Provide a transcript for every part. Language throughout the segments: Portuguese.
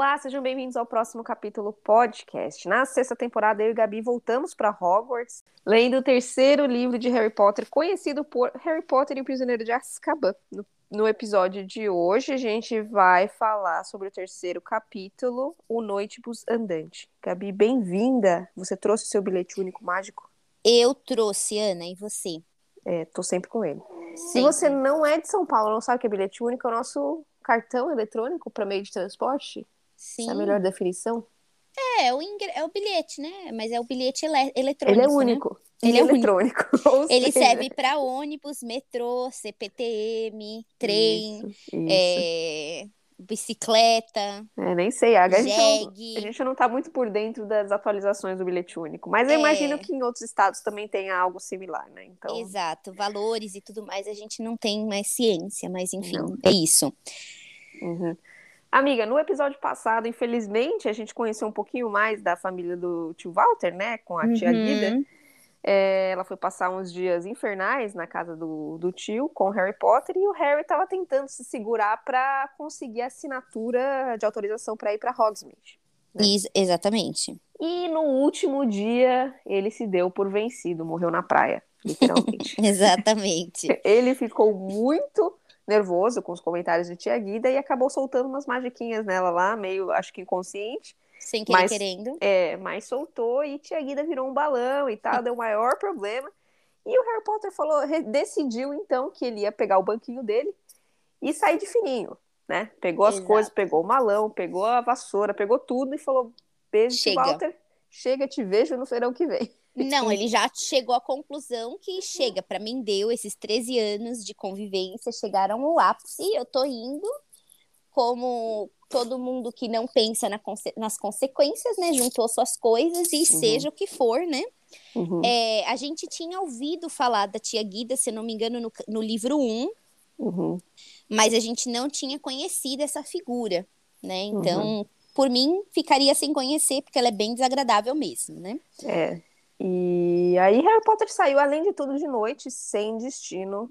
Olá, sejam bem-vindos ao próximo capítulo podcast. Na sexta temporada, eu e Gabi voltamos para Hogwarts, lendo o terceiro livro de Harry Potter, conhecido por Harry Potter e o Prisioneiro de Azkaban. No, no episódio de hoje, a gente vai falar sobre o terceiro capítulo, O Noitibus Andante. Gabi, bem-vinda! Você trouxe seu bilhete único mágico? Eu trouxe, Ana, e você? É, tô sempre com ele. Sempre. Se você não é de São Paulo, não sabe o que é bilhete único, é o nosso cartão eletrônico para meio de transporte? Sim. Essa é a melhor definição? É, é o, ingre... é o bilhete, né? Mas é o bilhete ele... eletrônico. Ele é né? único. Né? Ele é eletrônico. Ele seja... serve para ônibus, metrô, CPTM, trem, isso, isso. É... bicicleta. É, nem sei. A, gente não, a gente não tá muito por dentro das atualizações do bilhete único. Mas eu é... imagino que em outros estados também tenha algo similar, né? Então... Exato. Valores e tudo mais, a gente não tem mais ciência, mas enfim, não. é isso. Uhum. Amiga, no episódio passado, infelizmente, a gente conheceu um pouquinho mais da família do tio Walter, né? Com a tia uhum. Guida. É, ela foi passar uns dias infernais na casa do, do tio com o Harry Potter e o Harry estava tentando se segurar para conseguir a assinatura de autorização para ir para Hogsmeade. Né? exatamente. E no último dia ele se deu por vencido, morreu na praia, literalmente. exatamente. ele ficou muito nervoso com os comentários de Tia Guida e acabou soltando umas magiquinhas nela lá, meio, acho que inconsciente. Sem querer mas, querendo. É, mas soltou e Tia Guida virou um balão e tal, deu o maior problema. E o Harry Potter falou, decidiu então que ele ia pegar o banquinho dele e sair de fininho, né? Pegou as Exato. coisas, pegou o malão, pegou a vassoura, pegou tudo e falou: beijo, chega. Walter, chega, te vejo no verão que vem. Não, ele já chegou à conclusão que chega, para mim deu esses 13 anos de convivência, chegaram ao ápice, eu tô indo como todo mundo que não pensa na conse nas consequências, né, juntou suas coisas e uhum. seja o que for, né? Uhum. É, a gente tinha ouvido falar da tia Guida, se não me engano, no, no livro 1, uhum. mas a gente não tinha conhecido essa figura, né? Então, uhum. por mim, ficaria sem conhecer, porque ela é bem desagradável mesmo, né? É. E aí Harry Potter saiu, além de tudo, de noite, sem destino.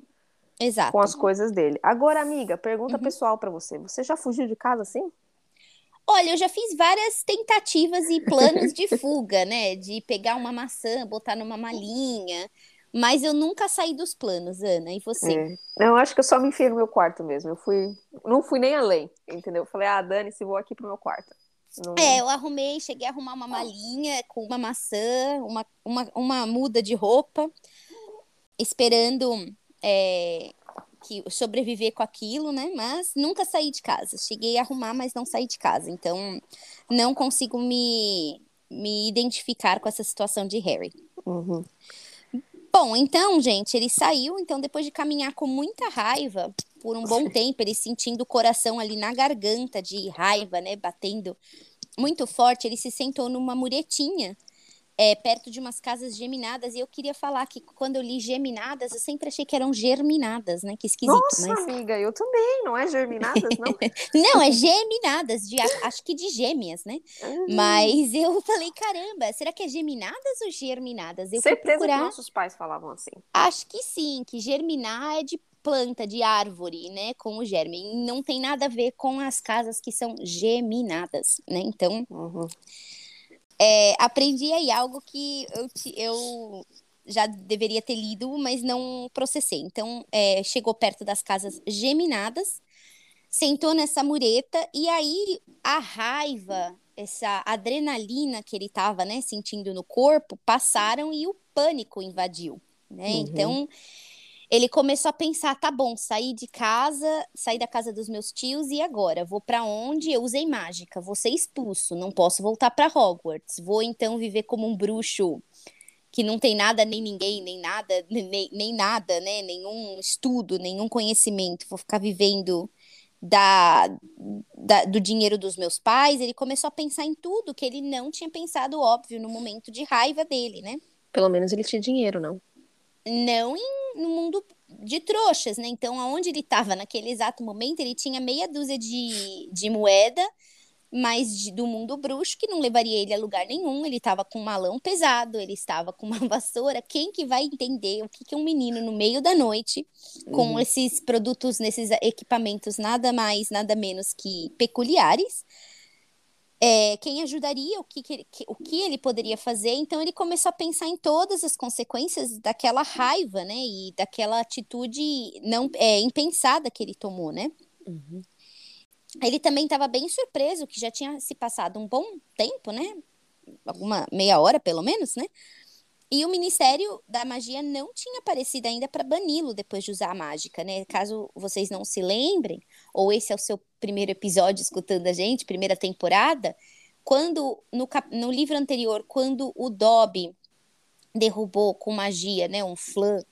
Exato. Com as coisas dele. Agora, amiga, pergunta uhum. pessoal para você. Você já fugiu de casa assim? Olha, eu já fiz várias tentativas e planos de fuga, né? De pegar uma maçã, botar numa malinha. Mas eu nunca saí dos planos, Ana. E você? É. Não, acho que eu só me enfiei no meu quarto mesmo. Eu fui. Não fui nem além, entendeu? Eu falei, ah, Dani, se vou aqui pro meu quarto. Não... É, eu arrumei, cheguei a arrumar uma malinha com uma maçã, uma, uma, uma muda de roupa, esperando é, que sobreviver com aquilo, né? Mas nunca saí de casa. Cheguei a arrumar, mas não saí de casa. Então, não consigo me, me identificar com essa situação de Harry. Uhum. Bom, então, gente, ele saiu. Então, depois de caminhar com muita raiva por um bom tempo, ele sentindo o coração ali na garganta de raiva, né, batendo muito forte, ele se sentou numa muretinha é, perto de umas casas geminadas, e eu queria falar que quando eu li geminadas, eu sempre achei que eram germinadas, né? Que esquisito. Nossa, mas... amiga, eu também, não é germinadas, não? não, é geminadas, de, acho que de gêmeas, né? Uhum. Mas eu falei, caramba, será que é geminadas ou germinadas? Eu Certeza procurar... que nossos pais falavam assim. Acho que sim, que germinar é de planta, de árvore, né, com o germe. Não tem nada a ver com as casas que são geminadas, né? Então, uhum. É, aprendi aí algo que eu, eu já deveria ter lido, mas não processei. Então, é, chegou perto das casas geminadas, sentou nessa mureta, e aí a raiva, essa adrenalina que ele estava né, sentindo no corpo, passaram e o pânico invadiu. Né? Uhum. Então ele começou a pensar, tá bom, saí de casa, saí da casa dos meus tios e agora vou para onde? Eu usei mágica, vou ser expulso, não posso voltar para Hogwarts. Vou então viver como um bruxo que não tem nada nem ninguém, nem nada, nem, nem nada, né? Nenhum estudo, nenhum conhecimento. Vou ficar vivendo da, da, do dinheiro dos meus pais. Ele começou a pensar em tudo que ele não tinha pensado, óbvio, no momento de raiva dele, né? Pelo menos ele tinha dinheiro, não? não em, no mundo de trouxas, né? Então, aonde ele estava naquele exato momento, ele tinha meia dúzia de, de moeda, mas de, do mundo bruxo, que não levaria ele a lugar nenhum. Ele estava com um malão pesado, ele estava com uma vassoura. Quem que vai entender o que, que um menino no meio da noite, com uhum. esses produtos, nesses equipamentos nada mais, nada menos que peculiares, é, quem ajudaria, o que, que, o que ele poderia fazer. Então ele começou a pensar em todas as consequências daquela raiva, né? E daquela atitude não é, impensada que ele tomou, né? Uhum. Ele também estava bem surpreso que já tinha se passado um bom tempo, né? Alguma meia hora, pelo menos, né? E o Ministério da Magia não tinha aparecido ainda para bani-lo depois de usar a mágica, né? Caso vocês não se lembrem, ou esse é o seu primeiro episódio escutando a gente, primeira temporada, quando no, no livro anterior, quando o Dobby derrubou com magia, né, um flan,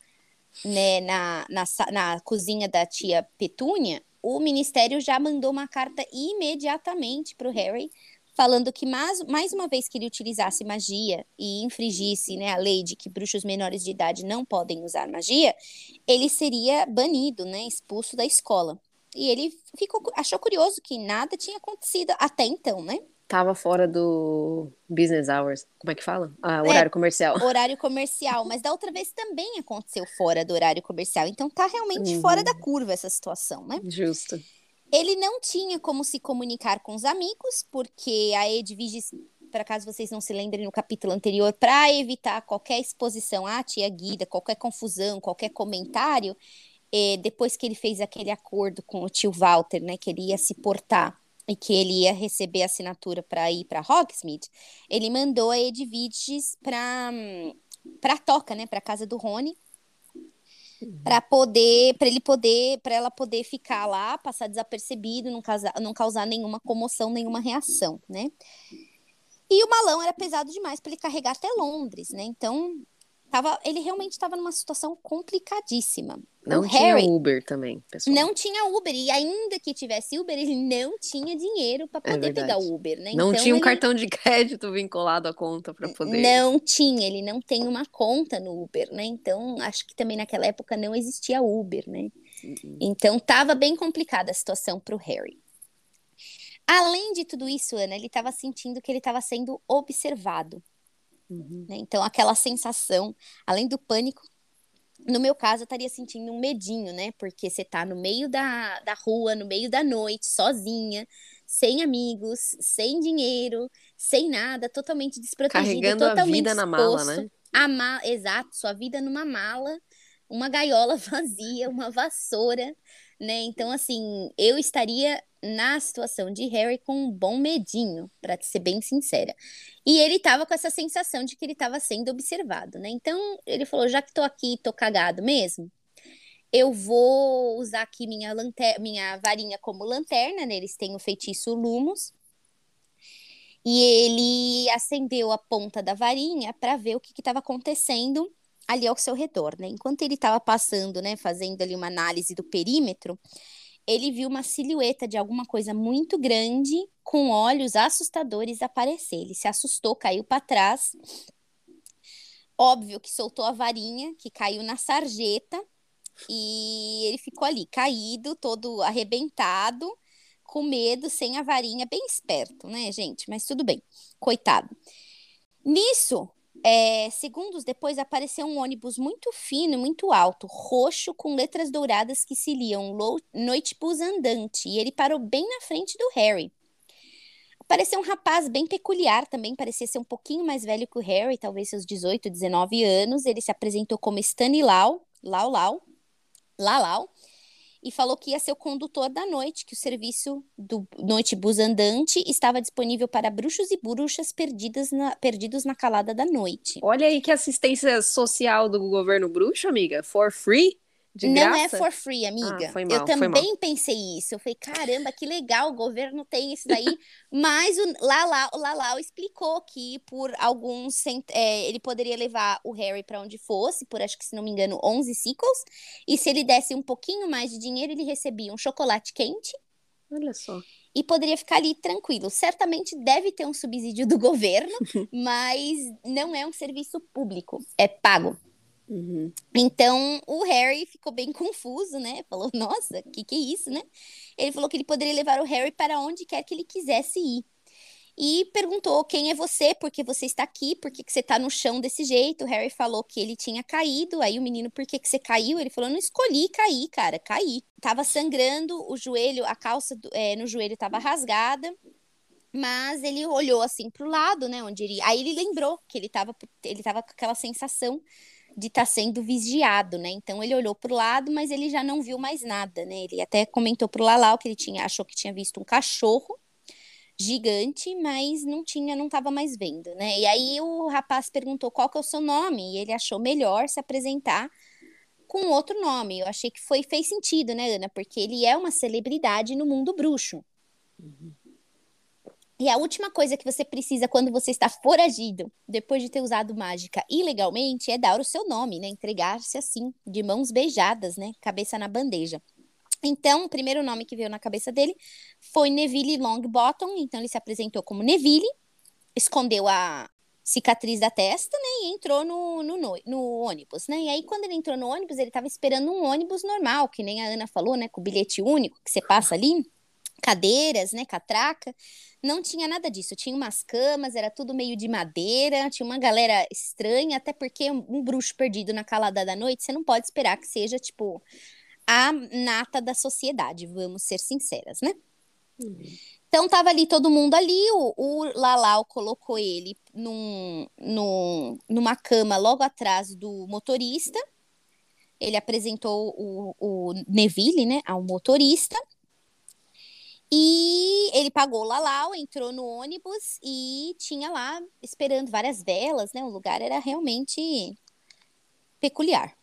né, na, na, na cozinha da tia Petúnia, o Ministério já mandou uma carta imediatamente para o Harry falando que mais, mais uma vez que ele utilizasse magia e infringisse né, a lei de que bruxos menores de idade não podem usar magia, ele seria banido, né, expulso da escola. E ele ficou, achou curioso que nada tinha acontecido até então, né? Tava fora do business hours. Como é que fala? Ah, horário é, comercial. Horário comercial. Mas da outra vez também aconteceu fora do horário comercial. Então tá realmente uhum. fora da curva essa situação, né? Justo. Ele não tinha como se comunicar com os amigos, porque a Edviges, para caso vocês não se lembrem no capítulo anterior, para evitar qualquer exposição à tia Guida, qualquer confusão, qualquer comentário, eh, depois que ele fez aquele acordo com o tio Walter, né, que ele ia se portar e que ele ia receber assinatura para ir para Hogsmeade, ele mandou a Edviges para para toca, né, para casa do Rony, para poder, para ele poder, para ela poder ficar lá, passar desapercebido, não causar, não causar nenhuma comoção, nenhuma reação, né? E o malão era pesado demais para ele carregar até Londres, né? Então, tava, ele realmente estava numa situação complicadíssima. Não o tinha Harry Uber também, pessoal. Não tinha Uber. E ainda que tivesse Uber, ele não tinha dinheiro para é poder é pegar o Uber, né? Não então, tinha um ele... cartão de crédito vinculado à conta para poder. Não tinha, ele não tem uma conta no Uber, né? Então, acho que também naquela época não existia Uber, né? Uhum. Então, tava bem complicada a situação para o Harry. Além de tudo isso, Ana, ele estava sentindo que ele estava sendo observado. Uhum. Né? Então, aquela sensação, além do pânico, no meu caso, eu estaria sentindo um medinho, né? Porque você tá no meio da, da rua, no meio da noite, sozinha, sem amigos, sem dinheiro, sem nada, totalmente desprotegido, Carregando totalmente a vida na mala, né? A ma Exato, sua vida numa mala, uma gaiola vazia, uma vassoura, né? Então, assim, eu estaria na situação de Harry com um bom medinho, para ser bem sincera. E ele tava com essa sensação de que ele estava sendo observado, né? Então, ele falou: já que tô aqui, tô cagado mesmo, eu vou usar aqui minha, lanter minha varinha como lanterna, né? Eles têm o feitiço Lumos. E ele acendeu a ponta da varinha para ver o que estava acontecendo ali ao seu redor, né? Enquanto ele estava passando, né, fazendo ali uma análise do perímetro, ele viu uma silhueta de alguma coisa muito grande, com olhos assustadores aparecer. Ele se assustou, caiu para trás. Óbvio que soltou a varinha, que caiu na sarjeta, e ele ficou ali, caído, todo arrebentado, com medo, sem a varinha, bem esperto, né, gente? Mas tudo bem, coitado. Nisso, é, segundos depois apareceu um ônibus muito fino, muito alto, roxo, com letras douradas que se liam Noitebus Andante, e ele parou bem na frente do Harry. Parecia um rapaz bem peculiar também, parecia ser um pouquinho mais velho que o Harry, talvez seus 18, 19 anos. Ele se apresentou como Stanilau, Lau Lau, Lalau, e falou que ia ser o condutor da noite, que o serviço do Noite Bus Andante estava disponível para bruxos e bruxas perdidas na, perdidos na calada da noite. Olha aí que assistência social do governo bruxo, amiga, for free. De não é for free, amiga. Ah, mal, eu também pensei isso. Eu falei, caramba, que legal, o governo tem isso daí. Mas o Lalau, o Lalau explicou que por alguns. É, ele poderia levar o Harry para onde fosse, por acho que, se não me engano, 11 ciclos. E se ele desse um pouquinho mais de dinheiro, ele recebia um chocolate quente. Olha só. E poderia ficar ali tranquilo. Certamente deve ter um subsídio do governo, mas não é um serviço público, é pago. Uhum. Então o Harry ficou bem confuso, né? Falou: Nossa, o que, que é isso, né? Ele falou que ele poderia levar o Harry para onde quer que ele quisesse ir. E perguntou: Quem é você? Por que você está aqui? Por que, que você está no chão desse jeito? O Harry falou que ele tinha caído. Aí o menino: Por que, que você caiu? Ele falou: Não escolhi cair, cara, caí. Tava sangrando, o joelho, a calça do, é, no joelho estava rasgada Mas ele olhou assim pro lado, né? Onde ele. Aí ele lembrou que ele tava, ele tava com aquela sensação de estar tá sendo vigiado, né? Então ele olhou pro lado, mas ele já não viu mais nada, né? Ele até comentou pro Lalau que ele tinha, achou que tinha visto um cachorro gigante, mas não tinha, não estava mais vendo, né? E aí o rapaz perguntou qual que é o seu nome, e ele achou melhor se apresentar com outro nome. Eu achei que foi fez sentido, né, Ana? Porque ele é uma celebridade no mundo bruxo. Uhum. E a última coisa que você precisa quando você está foragido, depois de ter usado mágica ilegalmente, é dar o seu nome, né? Entregar-se assim, de mãos beijadas, né? Cabeça na bandeja. Então, o primeiro nome que veio na cabeça dele foi Neville Longbottom. Então, ele se apresentou como Neville, escondeu a cicatriz da testa, né? E entrou no, no, no, ônibus, né? E aí, quando ele entrou no ônibus, ele estava esperando um ônibus normal, que nem a Ana falou, né? Com o bilhete único que você passa ali cadeiras, né, catraca. Não tinha nada disso. Tinha umas camas, era tudo meio de madeira, tinha uma galera estranha, até porque um, bruxo perdido na calada da noite, você não pode esperar que seja, tipo, a nata da sociedade, vamos ser sinceras, né? Uhum. Então tava ali todo mundo ali, o, o Lalau colocou ele num, num, numa cama logo atrás do motorista. Ele apresentou o, o Neville, né, ao motorista. E ele pagou o Lalau, entrou no ônibus e tinha lá esperando várias velas, né? O lugar era realmente peculiar.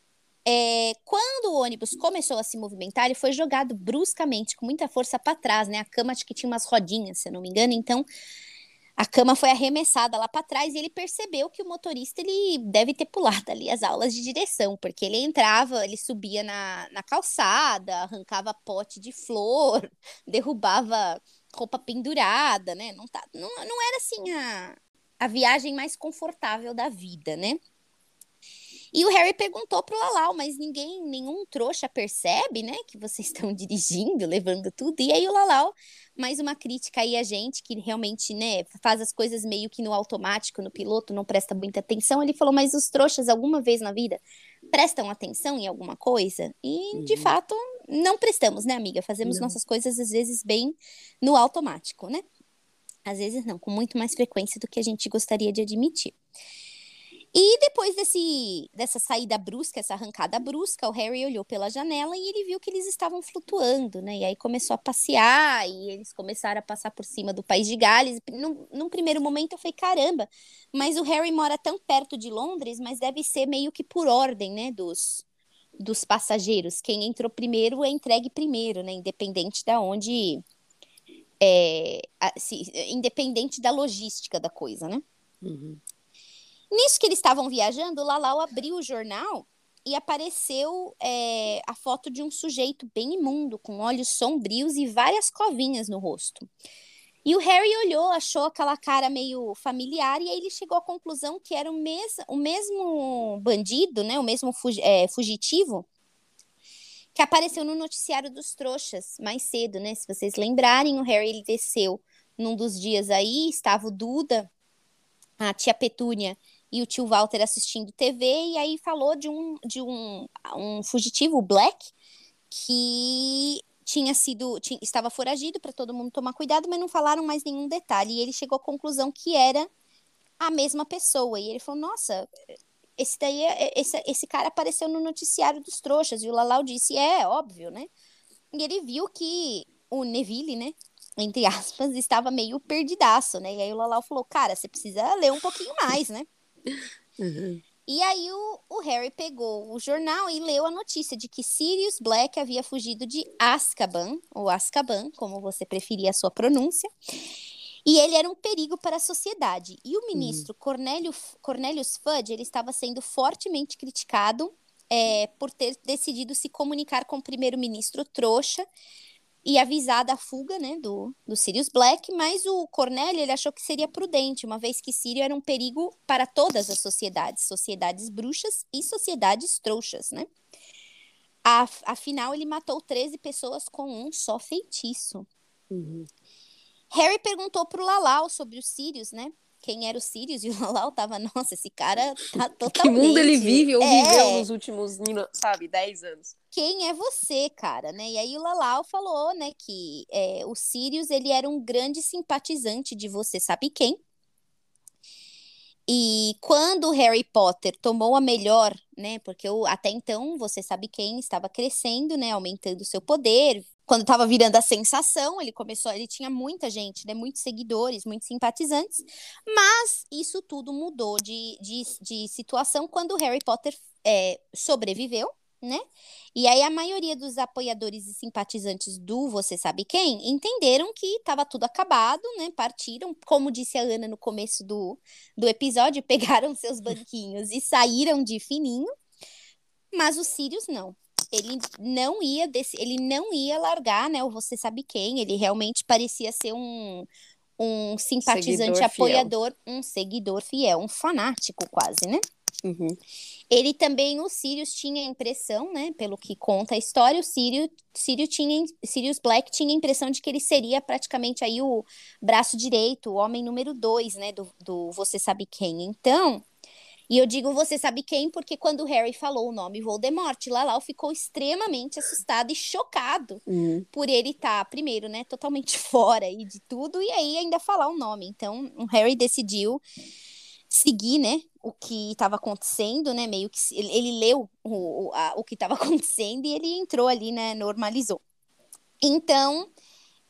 É, quando o ônibus começou a se movimentar, ele foi jogado bruscamente, com muita força para trás, né? A cama acho que tinha umas rodinhas, se eu não me engano. Então, a cama foi arremessada lá para trás e ele percebeu que o motorista ele deve ter pulado ali as aulas de direção, porque ele entrava, ele subia na, na calçada, arrancava pote de flor, derrubava roupa pendurada, né? Não, tá, não, não era assim a, a viagem mais confortável da vida, né? E o Harry perguntou pro Lalau, mas ninguém, nenhum trouxa percebe, né, que vocês estão dirigindo, levando tudo. E aí o Lalau, mais uma crítica aí a gente que realmente, né, faz as coisas meio que no automático, no piloto, não presta muita atenção. Ele falou, mas os trouxas alguma vez na vida prestam atenção em alguma coisa? E uhum. de fato não prestamos, né, amiga? Fazemos não. nossas coisas às vezes bem no automático, né? Às vezes não, com muito mais frequência do que a gente gostaria de admitir. E depois desse, dessa saída brusca, essa arrancada brusca, o Harry olhou pela janela e ele viu que eles estavam flutuando, né? E aí começou a passear e eles começaram a passar por cima do país de Gales. Num, num primeiro momento eu falei, caramba, mas o Harry mora tão perto de Londres, mas deve ser meio que por ordem, né? Dos, dos passageiros. Quem entrou primeiro é entregue primeiro, né? Independente da onde. É, se, independente da logística da coisa, né? Uhum. Nisso que eles estavam viajando, o Lalau abriu o jornal e apareceu é, a foto de um sujeito bem imundo, com olhos sombrios e várias covinhas no rosto. E o Harry olhou, achou aquela cara meio familiar, e aí ele chegou à conclusão que era o, mes o mesmo bandido, né, o mesmo é, fugitivo, que apareceu no noticiário dos trouxas mais cedo, né? Se vocês lembrarem, o Harry ele desceu num dos dias aí, estava o Duda, a tia Petúnia e o tio Walter assistindo TV, e aí falou de um, de um, um fugitivo, o Black, que tinha sido, tinha, estava foragido para todo mundo tomar cuidado, mas não falaram mais nenhum detalhe. E ele chegou à conclusão que era a mesma pessoa. E ele falou: Nossa, esse daí, é, esse, esse cara apareceu no noticiário dos trouxas. E o Lalau disse: É, óbvio, né? E ele viu que o Neville, né? Entre aspas, estava meio perdidaço, né? E aí o Lalau falou: Cara, você precisa ler um pouquinho mais, né? Uhum. E aí o, o, Harry pegou o jornal e leu a notícia de que Sirius Black havia fugido de Azkaban, ou Azkaban, como você preferia a sua pronúncia, e ele era um perigo para a sociedade. E o ministro uhum. Cornélio, Cornelius Fudge ele estava sendo fortemente criticado é, por ter decidido se comunicar com o primeiro-ministro trouxa e avisar da fuga né, do, do Sirius Black, mas o Cornélio ele achou que seria prudente, uma vez que Sírio era um perigo para todas as sociedades, sociedades bruxas e sociedades trouxas, né? Afinal, ele matou 13 pessoas com um só feitiço. Uhum. Harry perguntou para o Lalau sobre os Sirius, né? Quem era o Sirius e o Lalau tava, nossa, esse cara tá totalmente... Que mundo ele vive ou É. viveu nos últimos, sabe, 10 anos. quem é você, cara, né? E aí o Lalau falou, né, que é, o Sirius, ele era um grande simpatizante de você sabe quem. E quando o Harry Potter tomou a melhor, né, porque até então você sabe quem estava crescendo, né, aumentando seu poder. Quando estava virando a sensação, ele começou, ele tinha muita gente, né, muitos seguidores, muitos simpatizantes, mas isso tudo mudou de, de, de situação quando Harry Potter é, sobreviveu, né? E aí a maioria dos apoiadores e simpatizantes do Você Sabe Quem entenderam que estava tudo acabado, né? Partiram, como disse a Ana no começo do, do episódio, pegaram seus banquinhos e saíram de fininho. Mas o Sirius não. Ele não ia desse, ele não ia largar, né? O Você Sabe Quem. Ele realmente parecia ser um um simpatizante Seguidor fiel. apoiador, um seguidor fiel, um fanático quase, né? Uhum. Ele também, o Sirius tinha a impressão, né, pelo que conta a história, o Sirius, Sirius, tinha, Sirius Black tinha a impressão de que ele seria praticamente aí o braço direito, o homem número dois, né, do, do Você Sabe Quem. Então, e eu digo Você Sabe Quem porque quando o Harry falou o nome Voldemort, Lalau ficou extremamente assustado e chocado Uhum. por ele estar, primeiro, né, totalmente fora aí de tudo, e aí ainda falar o nome. Então, o Harry decidiu seguir, né, o que estava acontecendo, né, meio que ele, ele leu o, o, a- o que estava acontecendo e ele entrou ali, né, normalizou. Então,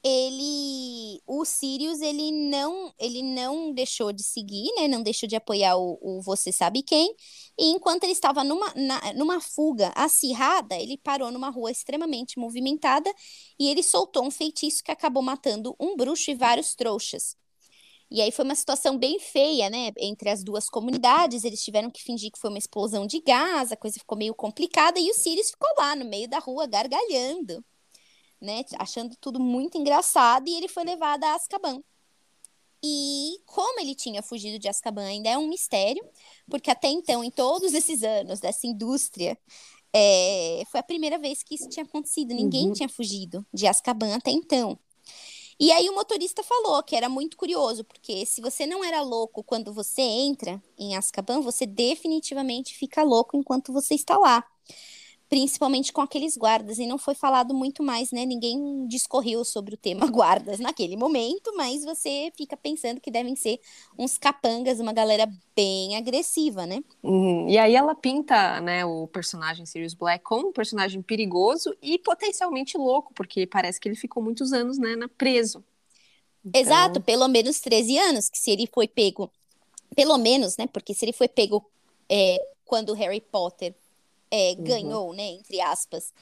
ele, o Sirius, ele não, ele não deixou de seguir, né, não deixou de apoiar o, o Você Sabe Quem, e enquanto ele estava numa, na- numa fuga acirrada, ele parou numa rua extremamente movimentada e ele soltou um feitiço que acabou matando um bruxo e vários trouxas. E aí foi uma situação bem feia, né, entre as duas comunidades. Eles tiveram que fingir que foi uma explosão de gás, a coisa ficou meio complicada e o Sirius ficou lá no meio da rua gargalhando, né, achando tudo muito engraçado e ele foi levado a Azkaban. E como ele tinha fugido de Azkaban ainda é um mistério, porque até então, em todos esses anos dessa indústria, é, foi a primeira vez que isso tinha acontecido. Ninguém Uhum. tinha fugido de Azkaban até então. E aí o motorista falou que era muito curioso, porque se você não era louco quando você entra em Azkaban, você definitivamente fica louco enquanto você está lá. Principalmente com aqueles guardas, e não foi falado muito mais, né? Ninguém discorreu sobre o tema guardas naquele momento, mas você fica pensando que devem ser uns capangas, uma galera bem agressiva, né? Uhum. E aí ela pinta, né, o personagem Sirius Black como um personagem perigoso e potencialmente louco, porque parece que ele ficou muitos anos, né, na- preso. Então, Exato, pelo menos 13 anos, que se ele foi pego, pelo menos, né? Porque se ele foi pego é, quando Harry Potter é, Uhum. ganhou, né, entre aspas,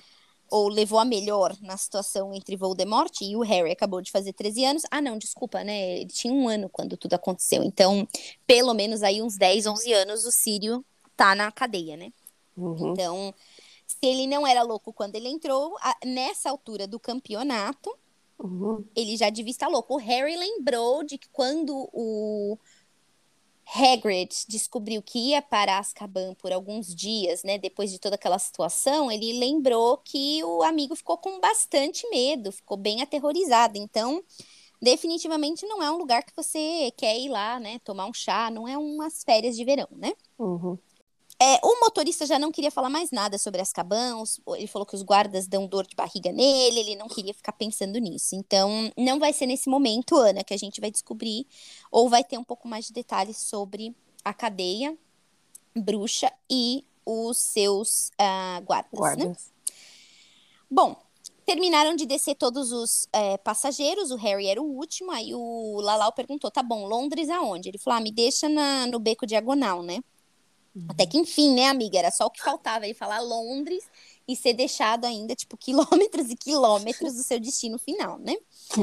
ou levou a melhor na situação entre Voldemort e o Harry acabou de fazer 13 anos. Ah, não, desculpa, né? Ele tinha um ano quando tudo aconteceu. Então, pelo menos aí uns 10, 11 anos o Sírio tá na cadeia, né? Uhum. Então, se ele não era louco quando ele entrou, a- nessa altura do campeonato, Uhum. ele já devia estar louco. O Harry lembrou de que quando o Hagrid descobriu que ia para Azkaban por alguns dias, né, depois de toda aquela situação, ele lembrou que o amigo ficou com bastante medo, ficou bem aterrorizado. Então, definitivamente não é um lugar que você quer ir lá, né, tomar um chá, não é umas férias de verão, né? Uhum. É, o motorista já não queria falar mais nada sobre Azkaban, os- ele falou que os guardas dão dor de barriga nele, ele não queria ficar pensando nisso. Então, não vai ser nesse momento, Ana, que a gente vai descobrir, ou vai ter um pouco mais de detalhes sobre a cadeia bruxa e os seus ah, guardas, né? Guardas. Bom, terminaram de descer todos os é, passageiros, o Harry era o último, aí o Lalau perguntou, tá bom, Londres aonde? Ele falou, ah, me deixa na, no beco diagonal, né? Até que enfim, né, amiga? Era só o que faltava, ele falar Londres e ser deixado ainda, tipo, quilômetros e quilômetros do seu destino final, né?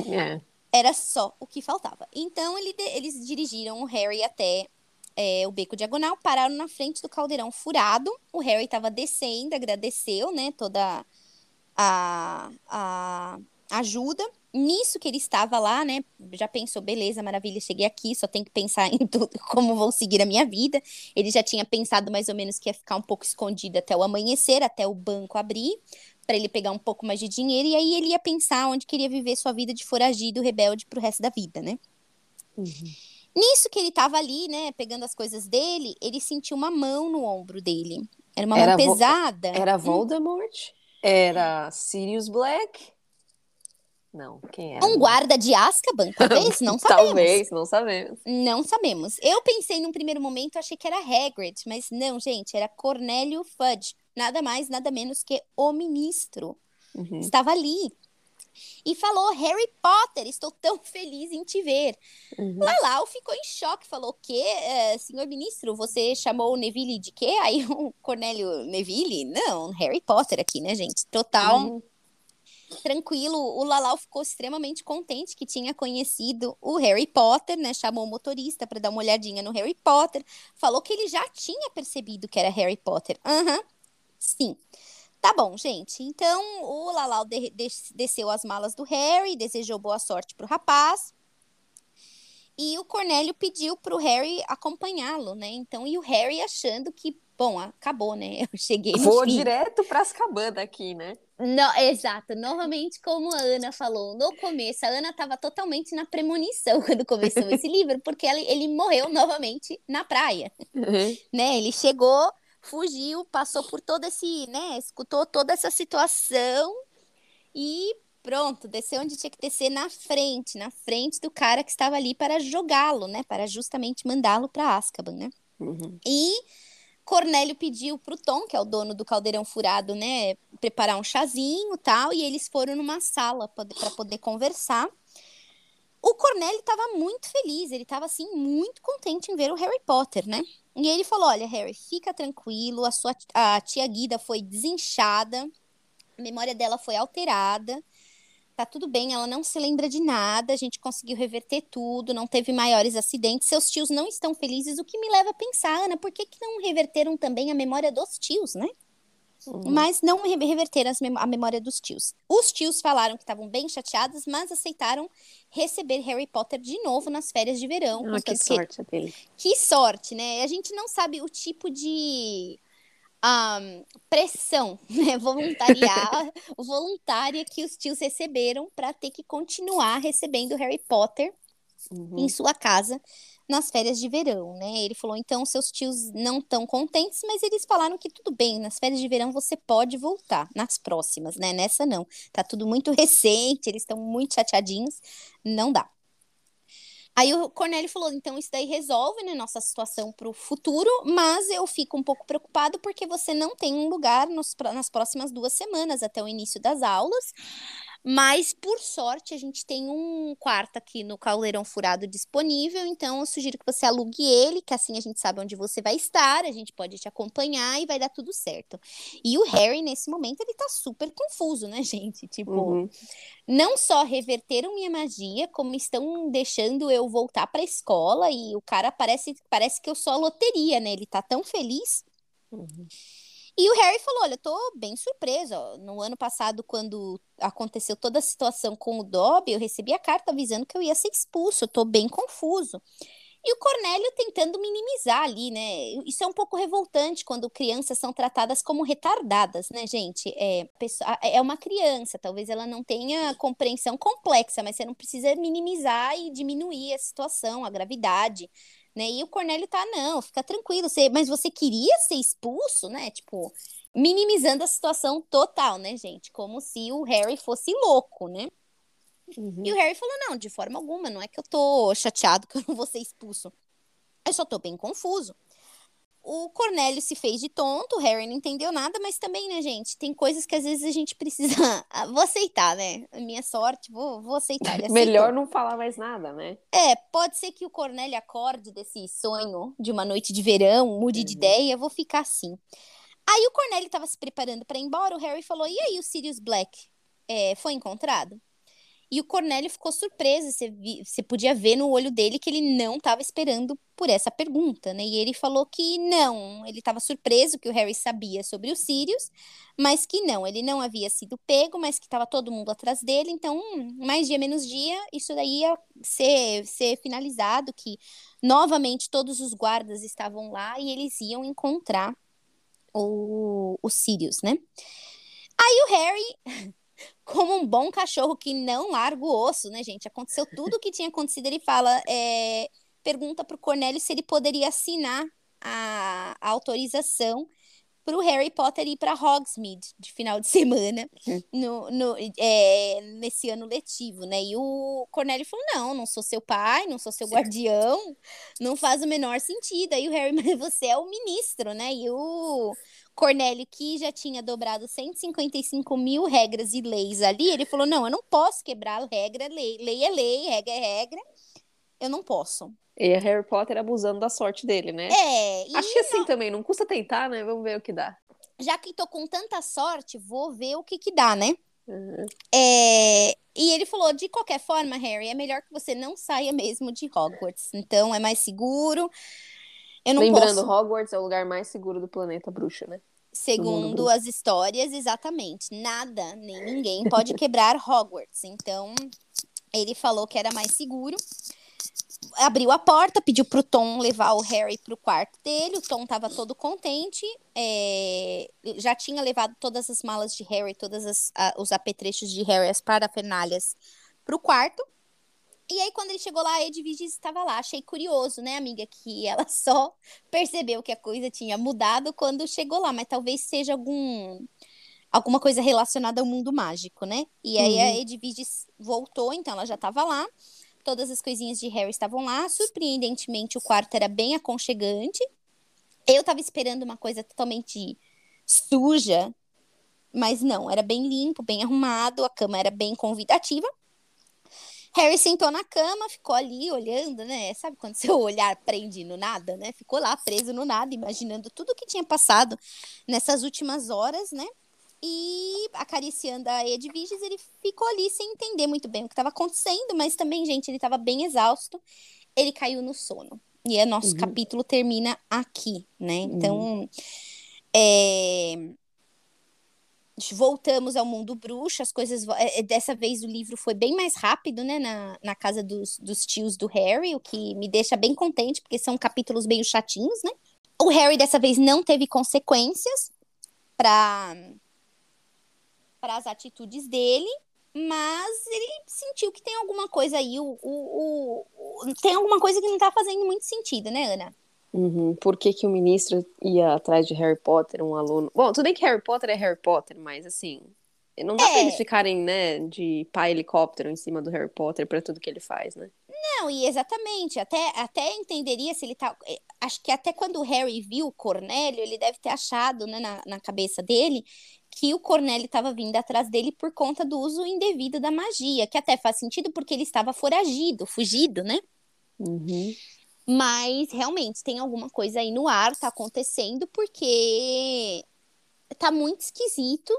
É. Era só o que faltava. Então, ele eles dirigiram o Harry até é, o beco diagonal, pararam na frente do caldeirão furado. O Harry estava descendo, agradeceu, né, toda a, a ajuda. Nisso que ele estava lá, né, já pensou, beleza, maravilha, cheguei aqui, só tenho que pensar em tudo, como vou seguir a minha vida. Ele já tinha pensado mais ou menos que ia ficar um pouco escondido até o amanhecer, até o banco abrir, para ele pegar um pouco mais de dinheiro, e aí ele ia pensar onde queria viver sua vida de foragido rebelde pro resto da vida, né? Uhum. Nisso que ele tava ali, né, pegando as coisas dele, ele sentiu uma mão no ombro dele. Era uma Era mão vo- pesada. Era Hum. Voldemort? Era Sirius Black? Não, quem era? Um guarda de Azkaban, talvez? Não sabemos. Talvez, não sabemos. Não sabemos. Eu pensei num primeiro momento, achei que era Hagrid, mas não, gente, era Cornélio Fudge. Nada mais, nada menos que o ministro. Uhum. Estava ali. E falou, Harry Potter, estou tão feliz em te ver. Uhum. Lalau ficou em choque, falou, o quê, eh, senhor ministro, você chamou o Neville de quê? Aí o Cornélio, Neville? Não, Harry Potter aqui, né, gente? Total Uhum. Tranquilo. O Lalau ficou extremamente contente que tinha conhecido o Harry Potter, né? Chamou o motorista para dar uma olhadinha no Harry Potter. Falou que ele já tinha percebido que era Harry Potter. Aham, sim. Tá bom, gente. Então, o Lalau de- des- desceu as malas do Harry, desejou boa sorte pro rapaz. E o Cornélio pediu pro Harry acompanhá-lo, né? Então, e o Harry achando que, bom, acabou, né? Eu cheguei Vou fim. direto para Azkaban daqui, né? Não, exato. Novamente, como a Ana falou no começo, a Ana estava totalmente na premonição quando começou esse livro, porque ele, ele morreu novamente na praia, Uhum. né? Ele chegou, fugiu, passou por todo esse, né? Escutou toda essa situação e pronto, desceu onde tinha que descer na frente, na frente do cara que estava ali para jogá-lo, né? Para justamente mandá-lo para Azkaban, né? Uhum. E Cornélio pediu pro Tom, que é o dono do caldeirão furado, né, preparar um chazinho tal, e eles foram numa sala para poder conversar. O Cornélio estava muito feliz, ele estava assim muito contente em ver o Harry Potter, né? E ele falou: "Olha, Harry, fica tranquilo, a sua a tia Guida foi desinchada, a memória dela foi alterada. Tá tudo bem, ela não se lembra de nada, a gente conseguiu reverter tudo, não teve maiores acidentes. Seus tios não estão felizes, o que me leva a pensar, Ana, por que, que não reverteram também a memória dos tios, né? Uhum. Mas não re- reverteram mem- a memória dos tios. Os tios falaram que estavam bem chateados, mas aceitaram receber Harry Potter de novo nas férias de verão. Ah, que contanto que- sorte dele. que sorte, né? A gente não sabe o tipo de ahn, pressão né? Voluntariar, voluntária que os tios receberam para ter que continuar recebendo Harry Potter Uhum. em sua casa nas férias de verão, né? Ele falou, então, seus tios não estão contentes, mas eles falaram que tudo bem, nas férias de verão você pode voltar, nas próximas, né? Nessa não. Tá tudo muito recente, eles estão muito chateadinhos, não dá. Aí o Cornélio falou, então isso daí resolve, né, nossa situação para o futuro, mas eu fico um pouco preocupado porque você não tem um lugar nos nas próximas duas semanas, até o início das aulas, mas, por sorte, a gente tem um quarto aqui no Caldeirão Furado disponível, então eu sugiro que você alugue ele, que assim a gente sabe onde você vai estar, a gente pode te acompanhar e vai dar tudo certo. E o Harry, nesse momento, ele tá super confuso, né, gente? Tipo, Uhum. não só reverteram minha magia, como estão deixando eu voltar pra escola e o cara parece, parece que eu sou a loteria, né? Ele tá tão feliz. Uhum. E o Harry falou: Olha, eu tô bem surpreso. ó. No ano passado, quando aconteceu toda a situação com o Dobby, eu recebi a carta avisando que eu ia ser expulso. Eu tô bem confuso. E o Cornélio tentando minimizar ali, né? Isso é um pouco revoltante quando crianças são tratadas como retardadas, né, gente? É, é uma criança, talvez ela não tenha compreensão complexa, mas você não precisa minimizar e diminuir a situação, a gravidade, né? E o Cornélio tá, não, fica tranquilo, você, mas você queria ser expulso, né? Tipo, minimizando a situação total, né, gente? Como se o Harry fosse louco, né? Uhum. E o Harry falou: não, de forma alguma, não é que eu tô chateado que eu não vou ser expulso. Eu só tô bem confuso. O Cornélio se fez de tonto, o Harry não entendeu nada, mas também, né, gente, tem coisas que às vezes a gente precisa. Vou aceitar, né? A minha sorte, vou, vou aceitar. Melhor não falar mais nada, né? É, pode ser que o Cornélio acorde desse sonho de uma noite de verão, mude de Uhum. ideia, vou ficar assim. Aí o Cornélio estava se preparando para ir embora, o Harry falou: E aí, o Sirius Black é, foi encontrado? E o Cornélio ficou surpreso, você, você podia ver no olho dele que ele não estava esperando por essa pergunta, né? E ele falou que não, ele estava surpreso que o Harry sabia sobre o Sirius, mas que não, ele não havia sido pego, mas que estava todo mundo atrás dele, então, hum, mais dia menos dia, isso daí ia ser, ser finalizado, que novamente todos os guardas estavam lá e eles iam encontrar o, o Sirius, né? Aí o Harry, como um bom cachorro que não larga o osso, né, gente? Aconteceu tudo o que tinha acontecido, ele fala, é, pergunta para o Cornélio se ele poderia assinar a, a autorização para o Harry Potter ir para Hogsmeade de final de semana hum. no, no é, nesse ano letivo, né? E o Cornélio falou: não, não sou seu pai, não sou seu guardião, não faz o menor sentido. Aí o Harry, mas você é o ministro, né? E o Cornélio, que já tinha dobrado 155 mil regras e leis ali, ele falou: não, eu não posso quebrar regra, lei, lei é lei, regra é regra, eu não posso. E Harry Potter abusando da sorte dele, né? É. Acho que assim não... também, não custa tentar, né? Vamos ver o que dá. Já que tô com tanta sorte, vou ver o que que dá, né? Uhum. É... E ele falou: de qualquer forma, Harry, é melhor que você não saia mesmo de Hogwarts. Então é mais seguro. Eu não Lembrando, posso... Hogwarts é o lugar mais seguro do planeta bruxa, né? Segundo as histórias, exatamente. Nada, nem ninguém pode quebrar Hogwarts. Então, ele falou que era mais seguro abriu a porta, pediu pro Tom levar o Harry pro quarto dele. O Tom tava todo contente. É, já tinha levado todas as malas de Harry, todos os apetrechos de Harry, as parafernalhas, pro quarto. E aí, quando ele chegou lá, a Edviges estava lá. Achei curioso, né, amiga? Que ela só percebeu que a coisa tinha mudado quando chegou lá. Mas talvez seja algum alguma coisa relacionada ao mundo mágico, né? E aí uhum. a Edviges voltou, então ela já estava lá. Todas as coisinhas de Harry estavam lá. Surpreendentemente, o quarto era bem aconchegante. Eu tava esperando uma coisa totalmente suja, mas não, era bem limpo, bem arrumado, a cama era bem convidativa. Harry sentou na cama, ficou ali olhando, né? Sabe quando seu olhar prende no nada, né? Ficou lá preso no nada, imaginando tudo o que tinha passado nessas últimas horas, né? E acariciando a Edviges, ele ficou ali sem entender muito bem o que estava acontecendo, mas também, gente, ele estava bem exausto. Ele caiu no sono. E o nosso uhum. capítulo termina aqui, né? Então, uhum. é... voltamos ao mundo bruxo, as coisas. É, é, dessa vez o livro foi bem mais rápido, né? Na, na casa dos, dos tios do Harry, o que me deixa bem contente, porque são capítulos meio chatinhos, né? O Harry dessa vez não teve consequências para para as atitudes dele, mas ele sentiu que tem alguma coisa aí, o, o, o, tem alguma coisa que não está fazendo muito sentido, né, Ana? Uhum. Por que, que o ministro ia atrás de Harry Potter, um aluno? Bom, tudo bem que Harry Potter é Harry Potter, mas assim, não dá é. pra eles ficarem, né, de pai helicóptero em cima do Harry Potter para tudo que ele faz, né? Não, e exatamente, até, até entenderia se ele tá. Eh, acho que até quando o Harry viu o Cornélio, ele deve ter achado, né, na, na cabeça dele, que o Cornélio estava vindo atrás dele por conta do uso indevido da magia, que até faz sentido porque ele estava foragido, fugido, né? Uhum. Mas realmente tem alguma coisa aí no ar, tá acontecendo, porque tá muito esquisito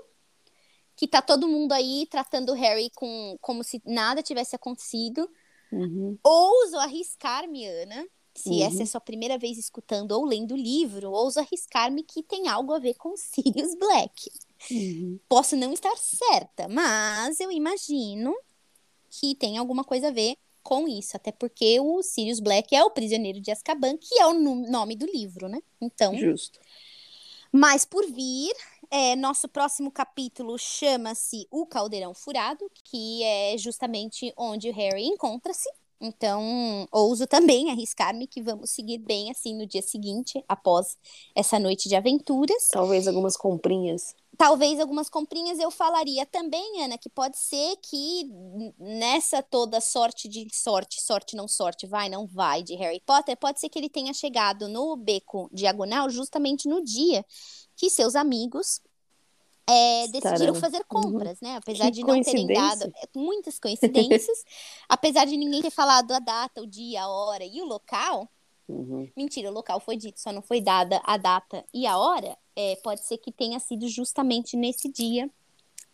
que tá todo mundo aí tratando o Harry com, como se nada tivesse acontecido. Uhum. Ouso arriscar-me, Ana, se uhum. essa é sua primeira vez escutando ou lendo o livro, ouso arriscar-me que tem algo a ver com Sirius Black. Uhum. Posso não estar certa, mas eu imagino que tem alguma coisa a ver com isso, até porque o Sirius Black é o prisioneiro de Azkaban, que é o nome do livro, né? Então, justo. Mas por vir, é, nosso próximo capítulo chama-se O Caldeirão Furado, que é justamente onde o Harry encontra-se. Então, ouso também arriscar-me que vamos seguir bem assim no dia seguinte, após essa noite de aventuras. Talvez algumas comprinhas talvez algumas comprinhas eu falaria também, Ana, que pode ser que nessa toda sorte de sorte, sorte não sorte, vai, não vai, de Harry Potter, pode ser que ele tenha chegado no beco diagonal justamente no dia que seus amigos é, decidiram fazer compras, né? Apesar de não terem dado é, muitas coincidências, apesar de ninguém ter falado a data, o dia, a hora e o local. Uhum. Mentira, o local foi dito, só não foi dada a data e a hora é, pode ser que tenha sido justamente nesse dia,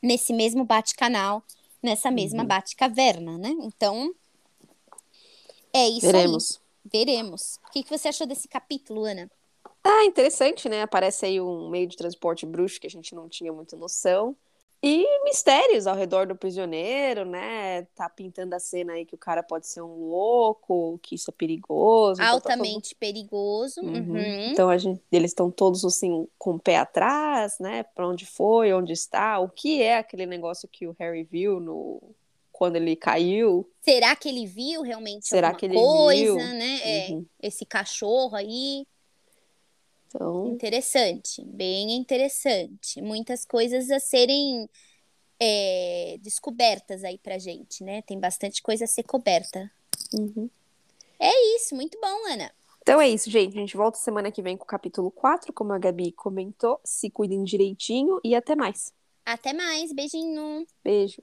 nesse mesmo bate-canal, nessa mesma uhum. bate-caverna, né? Então, é isso Veremos. aí. Veremos. O que, que você achou desse capítulo, Ana? Ah, interessante, né? Aparece aí um meio de transporte bruxo que a gente não tinha muita noção. E mistérios ao redor do prisioneiro, né? Tá pintando a cena aí que o cara pode ser um louco, que isso é perigoso. Altamente tá todo... perigoso. Uhum. Uhum. Então a gente, eles estão todos assim com o pé atrás, né? Para onde foi, onde está, o que é aquele negócio que o Harry viu no quando ele caiu. Será que ele viu realmente Será alguma que ele coisa, viu? né? É, Uhum. esse cachorro aí. Então, Interessante, bem interessante. Muitas coisas a serem é, descobertas aí pra gente, né? Tem bastante coisa a ser coberta. uhum. É isso, muito bom, Ana. então é isso, gente. A gente volta semana que vem com o capítulo 4, como a Gabi comentou. Se cuidem direitinho e até mais. Até mais, beijinho. Beijo.